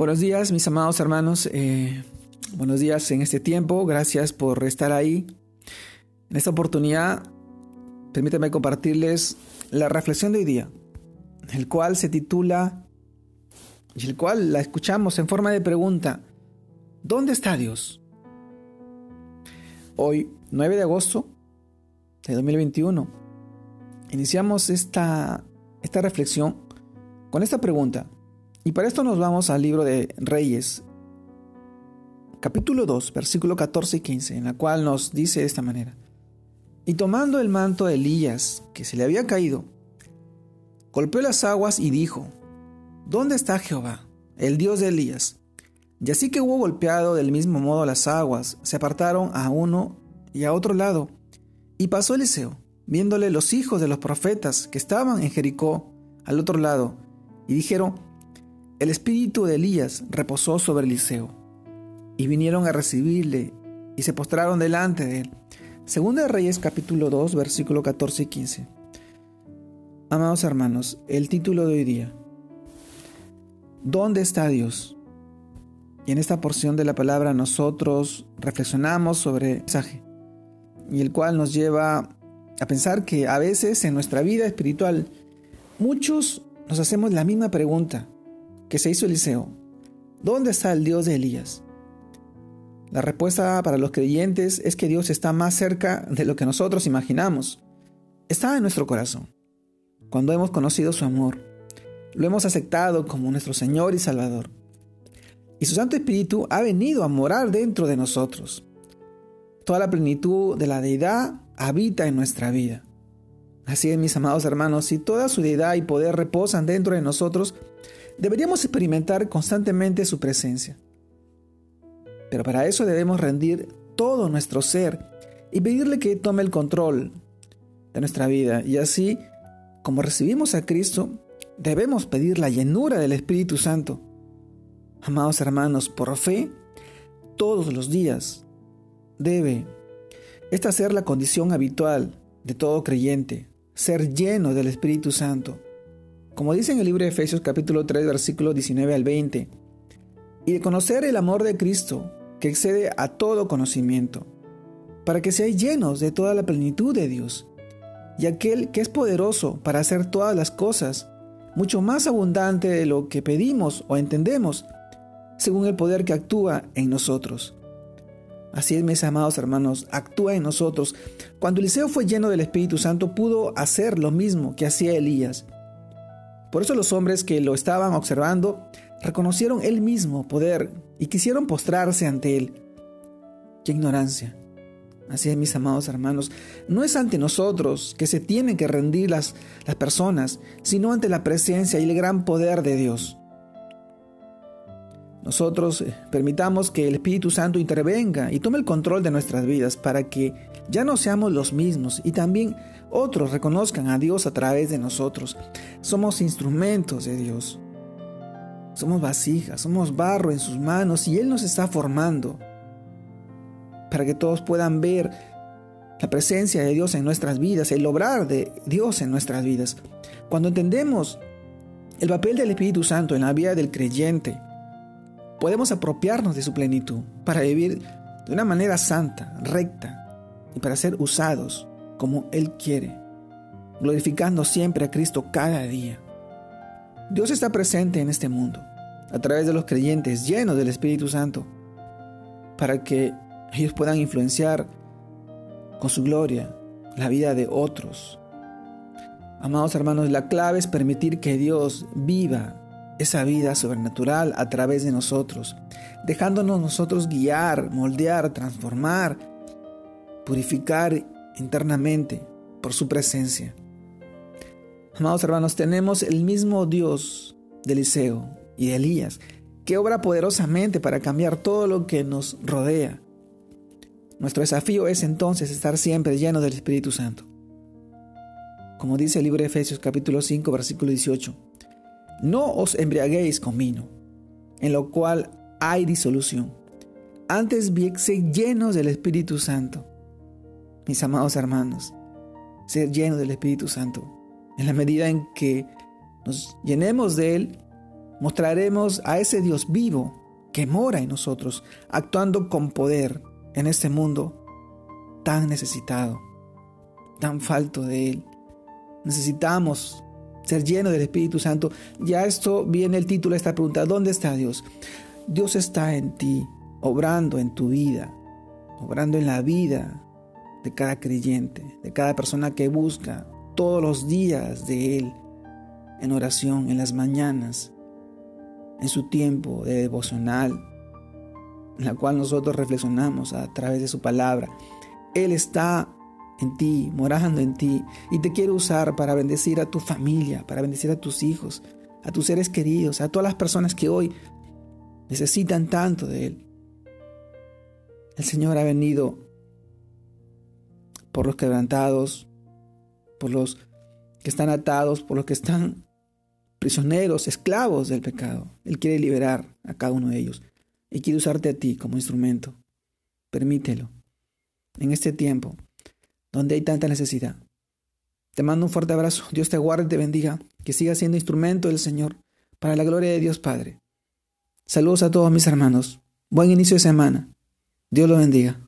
Buenos días, mis amados hermanos. Eh, buenos días en este tiempo. Gracias por estar ahí. En esta oportunidad, permítanme compartirles la reflexión de hoy día, el cual se titula, y el cual la escuchamos en forma de pregunta, ¿dónde está Dios? Hoy, 9 de agosto de 2021, iniciamos esta, esta reflexión con esta pregunta. Y para esto nos vamos al libro de Reyes, capítulo 2, versículo 14 y 15, en la cual nos dice de esta manera. Y tomando el manto de Elías, que se le había caído, golpeó las aguas y dijo, ¿Dónde está Jehová, el Dios de Elías? Y así que hubo golpeado del mismo modo las aguas, se apartaron a uno y a otro lado. Y pasó Eliseo, viéndole los hijos de los profetas que estaban en Jericó al otro lado, y dijeron, el espíritu de Elías reposó sobre Eliseo, y vinieron a recibirle, y se postraron delante de él. Segunda de Reyes capítulo 2, versículo 14 y 15. Amados hermanos, el título de hoy día. ¿Dónde está Dios? Y en esta porción de la palabra nosotros reflexionamos sobre el mensaje, y el cual nos lleva a pensar que a veces en nuestra vida espiritual muchos nos hacemos la misma pregunta que se hizo Eliseo. ¿Dónde está el Dios de Elías? La respuesta para los creyentes es que Dios está más cerca de lo que nosotros imaginamos. Está en nuestro corazón. Cuando hemos conocido su amor, lo hemos aceptado como nuestro Señor y Salvador. Y su Santo Espíritu ha venido a morar dentro de nosotros. Toda la plenitud de la deidad habita en nuestra vida. Así es, mis amados hermanos, si toda su deidad y poder reposan dentro de nosotros, deberíamos experimentar constantemente su presencia. Pero para eso debemos rendir todo nuestro ser y pedirle que tome el control de nuestra vida. Y así, como recibimos a Cristo, debemos pedir la llenura del Espíritu Santo. Amados hermanos, por fe, todos los días debe esta ser la condición habitual de todo creyente, ser lleno del Espíritu Santo como dice en el libro de Efesios capítulo 3 versículo 19 al 20, y de conocer el amor de Cristo que excede a todo conocimiento, para que seáis llenos de toda la plenitud de Dios, y aquel que es poderoso para hacer todas las cosas, mucho más abundante de lo que pedimos o entendemos, según el poder que actúa en nosotros. Así es, mis amados hermanos, actúa en nosotros. Cuando Eliseo fue lleno del Espíritu Santo, pudo hacer lo mismo que hacía Elías. Por eso los hombres que lo estaban observando reconocieron el mismo poder y quisieron postrarse ante él. ¡Qué ignorancia! Así es, mis amados hermanos, no es ante nosotros que se tienen que rendir las, las personas, sino ante la presencia y el gran poder de Dios. Nosotros eh, permitamos que el Espíritu Santo intervenga y tome el control de nuestras vidas para que ya no seamos los mismos y también otros reconozcan a Dios a través de nosotros. Somos instrumentos de Dios. Somos vasijas, somos barro en sus manos y Él nos está formando para que todos puedan ver la presencia de Dios en nuestras vidas, el obrar de Dios en nuestras vidas. Cuando entendemos el papel del Espíritu Santo en la vida del creyente, podemos apropiarnos de su plenitud para vivir de una manera santa, recta y para ser usados como Él quiere, glorificando siempre a Cristo cada día. Dios está presente en este mundo, a través de los creyentes llenos del Espíritu Santo, para que ellos puedan influenciar con su gloria la vida de otros. Amados hermanos, la clave es permitir que Dios viva esa vida sobrenatural a través de nosotros, dejándonos nosotros guiar, moldear, transformar, purificar internamente por su presencia. Amados hermanos, tenemos el mismo Dios de Eliseo y de Elías, que obra poderosamente para cambiar todo lo que nos rodea. Nuestro desafío es entonces estar siempre lleno del Espíritu Santo. Como dice el libro de Efesios capítulo 5 versículo 18, no os embriaguéis con vino, en lo cual hay disolución. Antes bien, llenos del Espíritu Santo, mis amados hermanos, ser llenos del Espíritu Santo. En la medida en que nos llenemos de Él, Mostraremos a ese Dios vivo que mora en nosotros, actuando con poder en este mundo tan necesitado, tan falto de Él. Necesitamos ser llenos del Espíritu Santo. Ya esto viene el título de esta pregunta, ¿dónde está Dios? Dios está en ti, obrando en tu vida, obrando en la vida de cada creyente, de cada persona que busca todos los días de Él, en oración, en las mañanas, en su tiempo de devocional, en la cual nosotros reflexionamos a través de su palabra. Él está en ti, morando en ti, y te quiere usar para bendecir a tu familia, para bendecir a tus hijos, a tus seres queridos, a todas las personas que hoy necesitan tanto de Él. El Señor ha venido por los quebrantados, por los que están atados, por los que están prisioneros, esclavos del pecado. Él quiere liberar a cada uno de ellos y quiere usarte a ti como instrumento. Permítelo. En este tiempo, donde hay tanta necesidad. Te mando un fuerte abrazo. Dios te guarde y te bendiga. Que sigas siendo instrumento del Señor para la gloria de Dios Padre. Saludos a todos mis hermanos. Buen inicio de semana. Dios los bendiga.